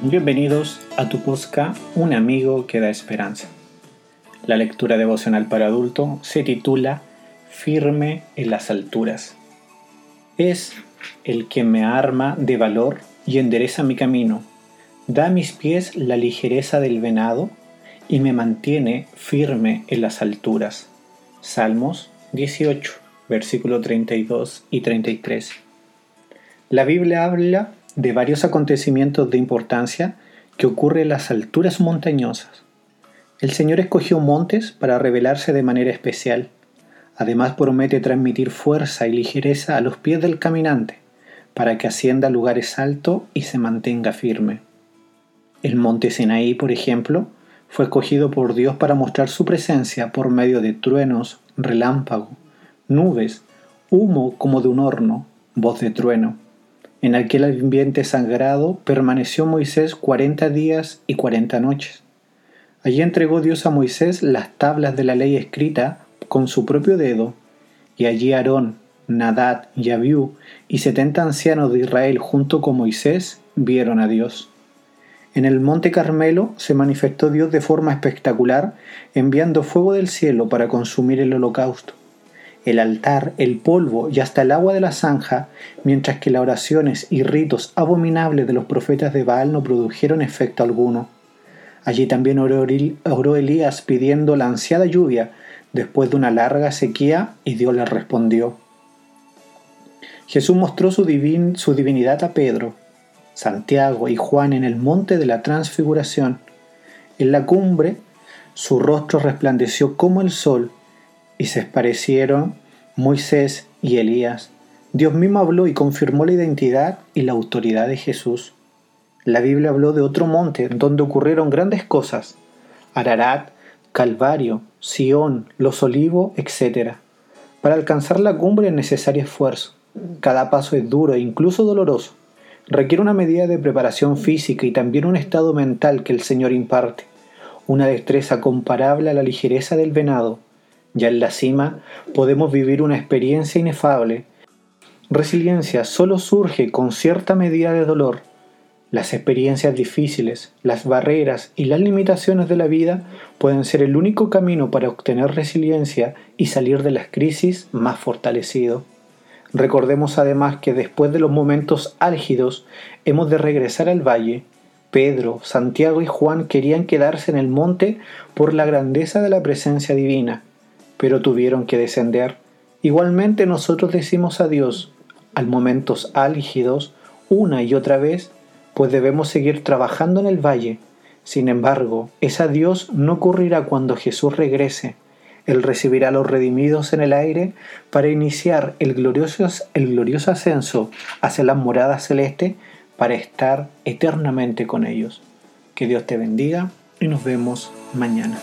Bienvenidos a tu posca Un amigo que da esperanza. La lectura devocional para adulto se titula Firme en las alturas. Es el que me arma de valor y endereza mi camino, da a mis pies la ligereza del venado y me mantiene firme en las alturas. Salmos 18, versículo 32 y 33. La Biblia habla de varios acontecimientos de importancia que ocurren en las alturas montañosas. El Señor escogió montes para revelarse de manera especial. Además promete transmitir fuerza y ligereza a los pies del caminante, para que ascienda lugares altos y se mantenga firme. El monte Sinaí, por ejemplo, fue escogido por Dios para mostrar su presencia por medio de truenos, relámpago, nubes, humo como de un horno, voz de trueno. En aquel ambiente sagrado permaneció Moisés cuarenta días y cuarenta noches. Allí entregó Dios a Moisés las tablas de la ley escrita con su propio dedo, y allí Aarón, Nadad y y setenta ancianos de Israel junto con Moisés vieron a Dios. En el monte Carmelo se manifestó Dios de forma espectacular, enviando fuego del cielo para consumir el holocausto el altar, el polvo y hasta el agua de la zanja, mientras que las oraciones y ritos abominables de los profetas de Baal no produjeron efecto alguno. Allí también oró, Elías pidiendo la ansiada lluvia después de una larga sequía y Dios le respondió. Jesús mostró su, su divinidad a Pedro, Santiago y Juan en el monte de la transfiguración. En la cumbre su rostro resplandeció como el sol y se parecieron Moisés y Elías. Dios mismo habló y confirmó la identidad y la autoridad de Jesús. La Biblia habló de otro monte donde ocurrieron grandes cosas. Ararat, Calvario, Sión, los olivos, etc. Para alcanzar la cumbre es necesario esfuerzo. Cada paso es duro e incluso doloroso. Requiere una medida de preparación física y también un estado mental que el Señor imparte. Una destreza comparable a la ligereza del venado ya en la cima podemos vivir una experiencia inefable. Resiliencia solo surge con cierta medida de dolor. Las experiencias difíciles, las barreras y las limitaciones de la vida pueden ser el único camino para obtener resiliencia y salir de las crisis más fortalecido. Recordemos además que después de los momentos álgidos hemos de regresar al valle. Pedro, Santiago y Juan querían quedarse en el monte por la grandeza de la presencia divina pero tuvieron que descender. Igualmente nosotros decimos adiós al momentos álgidos una y otra vez, pues debemos seguir trabajando en el valle. Sin embargo, ese adiós no ocurrirá cuando Jesús regrese. Él recibirá a los redimidos en el aire para iniciar el glorioso, el glorioso ascenso hacia la morada celeste para estar eternamente con ellos. Que Dios te bendiga y nos vemos mañana.